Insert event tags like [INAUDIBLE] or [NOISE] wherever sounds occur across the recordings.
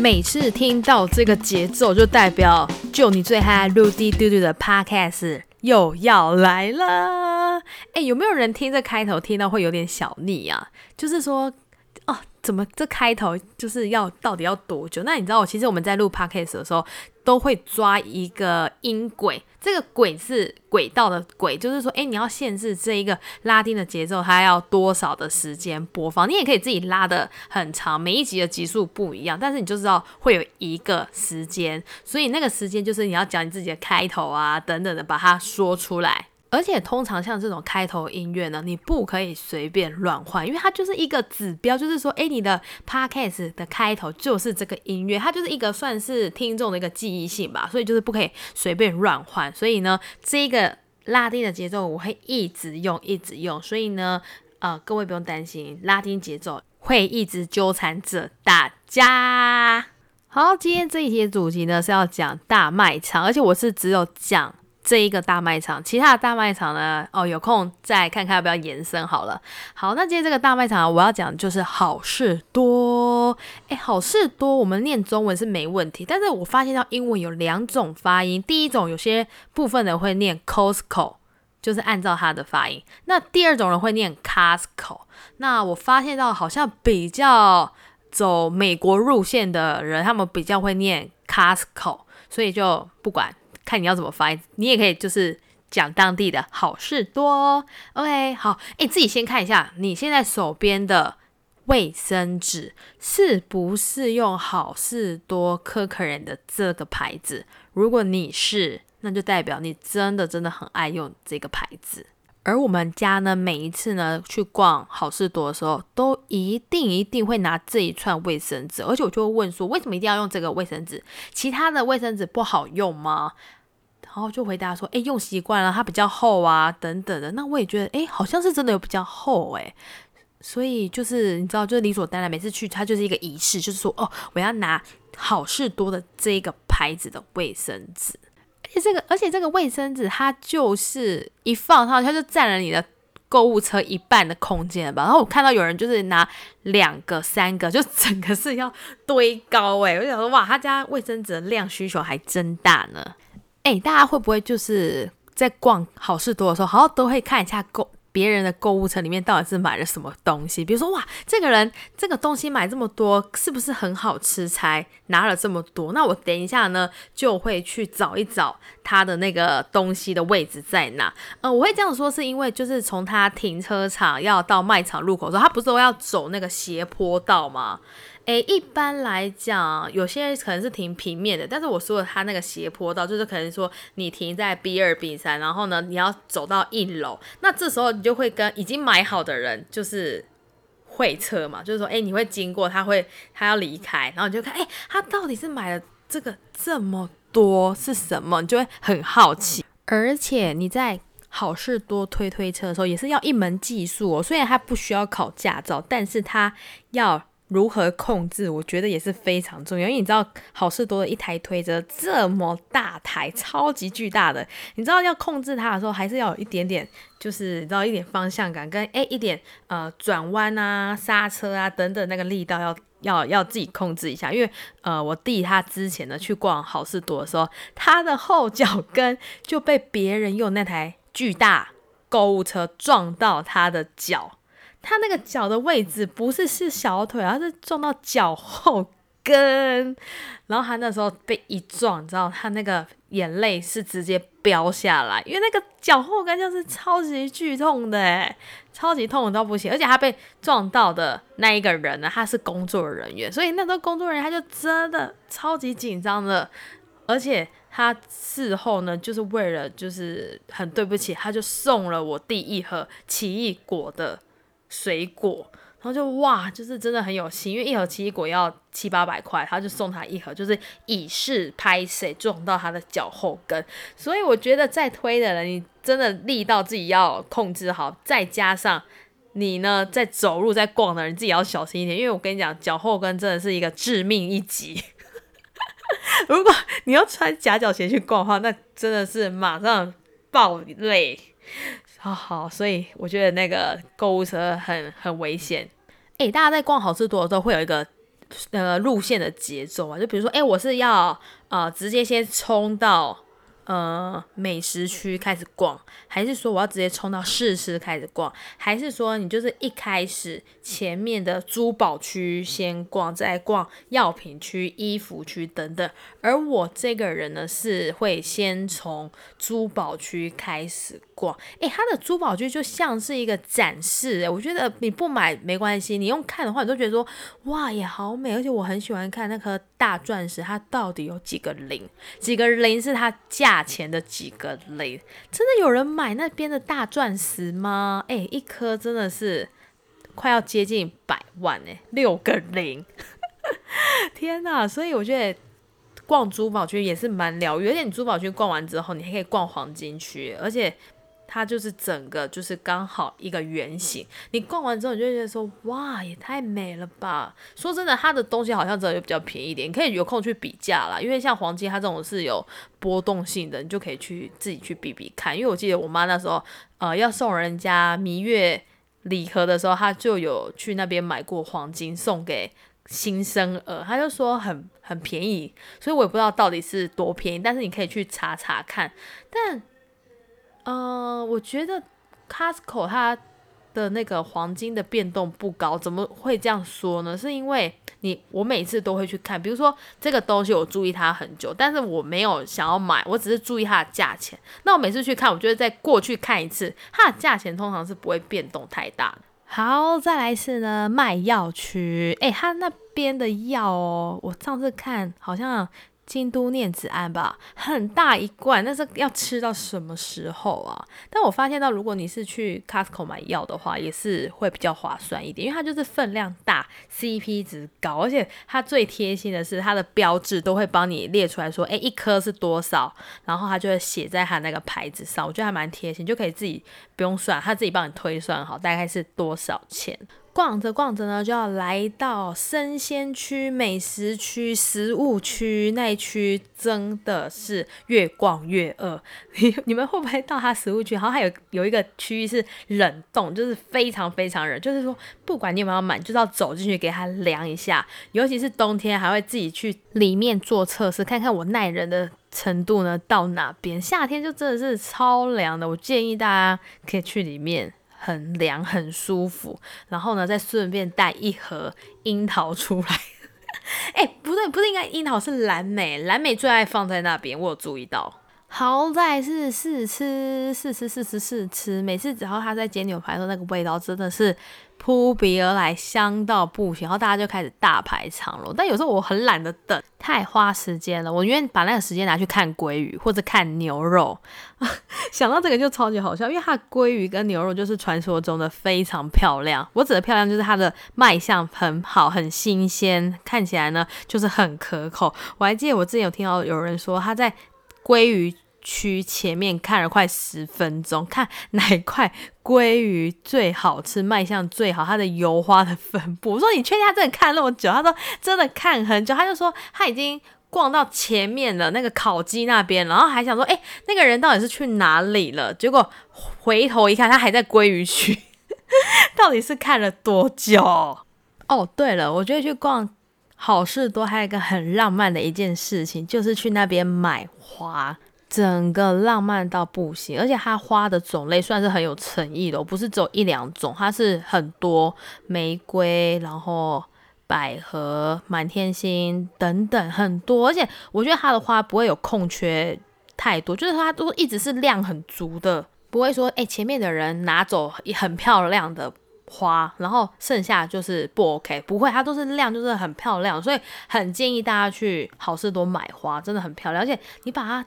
每次听到这个节奏，就代表就你最嗨陆地嘟嘟的 podcast 又要来了。哎，有没有人听这开头听到会有点小腻啊？就是说。哦怎么这开头就是要到底要多久？那你知道我其实我们在录 podcast 的时候都会抓一个音轨，这个轨是轨道的轨，就是说，哎，你要限制这一个拉丁的节奏，它要多少的时间播放？你也可以自己拉的很长，每一集的集数不一样，但是你就知道会有一个时间，所以那个时间就是你要讲你自己的开头啊等等的，把它说出来。而且通常像这种开头音乐呢，你不可以随便乱换，因为它就是一个指标，就是说，哎，你的 podcast 的开头就是这个音乐，它就是一个算是听众的一个记忆性吧，所以就是不可以随便乱换。所以呢，这个拉丁的节奏我会一直用，一直用。所以呢，呃，各位不用担心，拉丁节奏会一直纠缠着大家。好，今天这一节主题呢是要讲大卖场，而且我是只有讲。这一个大卖场，其他的大卖场呢？哦，有空再看看要不要延伸好了。好，那今天这个大卖场我要讲的就是好事多。哎，好事多，我们念中文是没问题，但是我发现到英文有两种发音。第一种有些部分人会念 Costco，就是按照它的发音。那第二种人会念 Costco。那我发现到好像比较走美国路线的人，他们比较会念 Costco，所以就不管。看你要怎么发音，你也可以就是讲当地的好事多。OK，好，哎，自己先看一下你现在手边的卫生纸是不是用好事多可可人的这个牌子？如果你是，那就代表你真的真的很爱用这个牌子。而我们家呢，每一次呢去逛好事多的时候，都一定一定会拿这一串卫生纸，而且我就会问说，为什么一定要用这个卫生纸？其他的卫生纸不好用吗？然后就回答说：“哎，用习惯了，它比较厚啊，等等的。那我也觉得，哎，好像是真的有比较厚，哎，所以就是你知道，就是理所当然，每次去它就是一个仪式，就是说，哦，我要拿好事多的这个牌子的卫生纸。而且这个，而且这个卫生纸，它就是一放上，它就占了你的购物车一半的空间吧。然后我看到有人就是拿两个、三个，就整个是要堆高，哎，我就想说，哇，他家卫生纸的量需求还真大呢。”哎，大家会不会就是在逛好事多的时候，好像都会看一下购别人的购物车里面到底是买了什么东西？比如说，哇，这个人这个东西买这么多，是不是很好吃才拿了这么多？那我等一下呢，就会去找一找他的那个东西的位置在哪。呃，我会这样说，是因为就是从他停车场要到卖场入口的时候，他不是都要走那个斜坡道吗？诶，一般来讲，有些人可能是停平面的，但是我说的他那个斜坡道，就是可能说你停在 B 二 B 三，然后呢，你要走到一楼，那这时候你就会跟已经买好的人就是会车嘛，就是说，诶，你会经过，他会他要离开，然后你就看，诶，他到底是买了这个这么多是什么？你就会很好奇，而且你在好事多推推车的时候，也是要一门技术哦，虽然他不需要考驾照，但是他要。如何控制？我觉得也是非常重要，因为你知道，好事多的一台推车这么大台，超级巨大的，你知道要控制它的时候，还是要有一点点，就是你知道一点方向感，跟诶一点呃转弯啊、刹车啊等等那个力道要要要自己控制一下。因为呃我弟他之前呢去逛好事多的时候，他的后脚跟就被别人用那台巨大购物车撞到他的脚。他那个脚的位置不是是小腿，而是撞到脚后跟，然后他那时候被一撞，你知道他那个眼泪是直接飙下来，因为那个脚后跟就是超级剧痛的，诶，超级痛到不行，而且他被撞到的那一个人呢，他是工作人员，所以那时候工作人员他就真的超级紧张的，而且他事后呢，就是为了就是很对不起，他就送了我第一盒奇异果的。水果，然后就哇，就是真的很有心，因为一盒奇异果要七八百块，他就送他一盒，就是以示拍谁撞到他的脚后跟。所以我觉得在推的人，你真的力道自己要控制好，再加上你呢在走路在逛的人自己要小心一点，因为我跟你讲，脚后跟真的是一个致命一击。[LAUGHS] 如果你要穿夹脚鞋去逛的话，那真的是马上爆泪。啊好，所以我觉得那个购物车很很危险。诶，大家在逛好吃多的时候会有一个呃路线的节奏啊。就比如说，哎，我是要呃直接先冲到。呃，美食区开始逛，还是说我要直接冲到试吃开始逛，还是说你就是一开始前面的珠宝区先逛，再逛药品区、衣服区等等？而我这个人呢，是会先从珠宝区开始逛。诶，它的珠宝区就像是一个展示，诶，我觉得你不买没关系，你用看的话，你都觉得说哇也好美，而且我很喜欢看那颗大钻石，它到底有几个零？几个零是它价。价钱的几个类，真的有人买那边的大钻石吗？哎，一颗真的是快要接近百万哎，六个零，[LAUGHS] 天哪！所以我觉得逛珠宝区也是蛮疗愈，而且你珠宝区逛完之后，你还可以逛黄金区，而且。它就是整个就是刚好一个圆形，你逛完之后你就觉得说哇也太美了吧！说真的，它的东西好像真的就比较便宜一点，你可以有空去比价啦。因为像黄金它这种是有波动性的，你就可以去自己去比比看。因为我记得我妈那时候呃要送人家蜜月礼盒的时候，她就有去那边买过黄金送给新生儿，她就说很很便宜，所以我也不知道到底是多便宜，但是你可以去查查看，但。嗯，我觉得 Costco 它的那个黄金的变动不高，怎么会这样说呢？是因为你我每次都会去看，比如说这个东西我注意它很久，但是我没有想要买，我只是注意它的价钱。那我每次去看，我觉得再过去看一次，它的价钱通常是不会变动太大。好，再来是呢卖药区，诶，它那边的药哦，我上次看好像。京都念子庵吧，很大一罐，那是要吃到什么时候啊？但我发现到，如果你是去 Costco 买药的话，也是会比较划算一点，因为它就是分量大，CP 值高，而且它最贴心的是，它的标志都会帮你列出来说，哎，一颗是多少，然后它就会写在它那个牌子上，我觉得还蛮贴心，就可以自己不用算，它自己帮你推算好大概是多少钱。逛着逛着呢，就要来到生鲜区、美食区、食物区那一区，真的是越逛越饿。[LAUGHS] 你你们会不会到它食物区？然后还有有一个区域是冷冻，就是非常非常冷，就是说不管你有没有买，就是要走进去给它量一下。尤其是冬天，还会自己去里面做测试，看看我耐人的程度呢到哪边。夏天就真的是超凉的，我建议大家可以去里面。很凉，[LAUGHS] 很舒服。然后呢，再顺便带一盒樱桃出来。[LAUGHS] 哎，不对，不是应该樱桃是蓝莓，蓝莓最爱放在那边。我有注意到。好在是试吃，试吃，试吃，试吃。每次只要他在煎牛排的时候，那个味道真的是扑鼻而来，香到不行。然后大家就开始大排长龙。但有时候我很懒得等，太花时间了。我宁愿把那个时间拿去看鲑鱼或者看牛肉。[LAUGHS] 想到这个就超级好笑，因为它鲑鱼跟牛肉就是传说中的非常漂亮。我指的漂亮就是它的卖相很好，很新鲜，看起来呢就是很可口。我还记得我之前有听到有人说他在。鲑鱼区前面看了快十分钟，看哪块鲑鱼最好吃，卖相最好，它的油花的分布。我说你确定他真的看那么久？他说真的看很久。他就说他已经逛到前面的那个烤鸡那边，然后还想说，哎，那个人到底是去哪里了？结果回头一看，他还在鲑鱼区，[LAUGHS] 到底是看了多久？哦，对了，我觉得去逛。好事多还有一个很浪漫的一件事情，就是去那边买花，整个浪漫到不行。而且它花的种类算是很有诚意的，不是只有一两种，它是很多玫瑰，然后百合、满天星等等很多。而且我觉得它的花不会有空缺太多，就是它都一直是量很足的，不会说哎前面的人拿走很漂亮的。花，然后剩下就是不 OK，不会，它都是量，就是很漂亮，所以很建议大家去好事多买花，真的很漂亮，而且你把它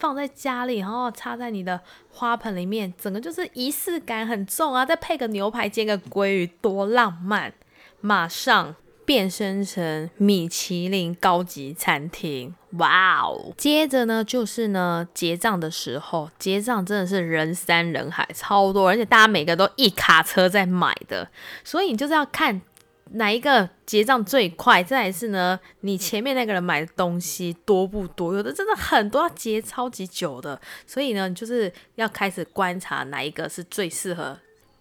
放在家里，然后插在你的花盆里面，整个就是仪式感很重啊，再配个牛排，煎个鲑鱼，多浪漫，马上。变身成米其林高级餐厅，哇哦！接着呢，就是呢结账的时候，结账真的是人山人海，超多，而且大家每个都一卡车在买的，所以你就是要看哪一个结账最快。再来是呢，你前面那个人买的东西多不多？有的真的很多，要结超级久的，所以呢，就是要开始观察哪一个是最适合。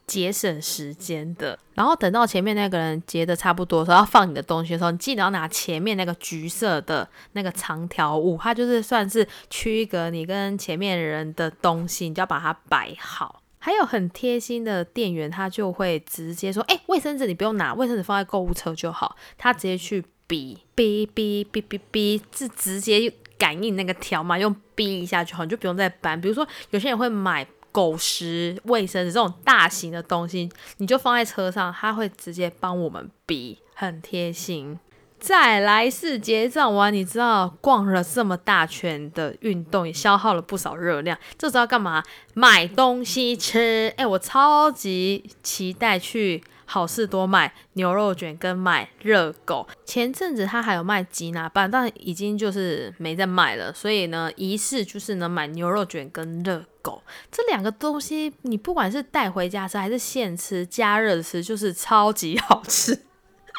节省时间的。然后等到前面那个人结的差不多时候，要放你的东西的时候，你记得要拿前面那个橘色的那个长条物，它就是算是区隔你跟前面人的东西，你就要把它摆好。还有很贴心的店员，他就会直接说：“哎，卫生纸你不用拿，卫生纸放在购物车就好。”他直接去比比比比比比，是直接感应那个条码，用逼一下就好，你就不用再搬。比如说有些人会买。狗食、卫生纸这种大型的东西，你就放在车上，他会直接帮我们比，很贴心。再来是结账完，你知道逛了这么大圈的运动，也消耗了不少热量。这时候要干嘛？买东西吃。哎，我超级期待去。好事多买牛肉卷跟买热狗，前阵子他还有卖吉拿棒，但已经就是没在卖了。所以呢，仪式就是能买牛肉卷跟热狗这两个东西，你不管是带回家吃还是现吃加热吃，就是超级好吃。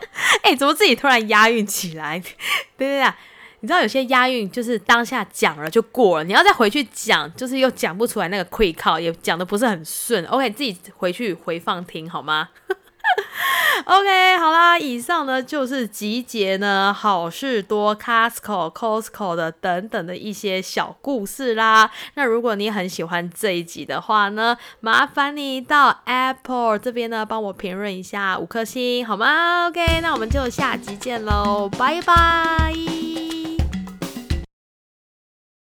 [LAUGHS] 哎，怎么自己突然押韵起来？[LAUGHS] 对对对，你知道有些押韵就是当下讲了就过了，你要再回去讲，就是又讲不出来那个 quick 靠，也讲的不是很顺。OK，自己回去回放听好吗 [LAUGHS] OK，好啦，以上呢就是集结呢好事多、Costco、Costco 的等等的一些小故事啦。那如果你很喜欢这一集的话呢，麻烦你到 Apple 这边呢帮我评论一下五颗星好吗？OK，那我们就下集见喽，拜拜。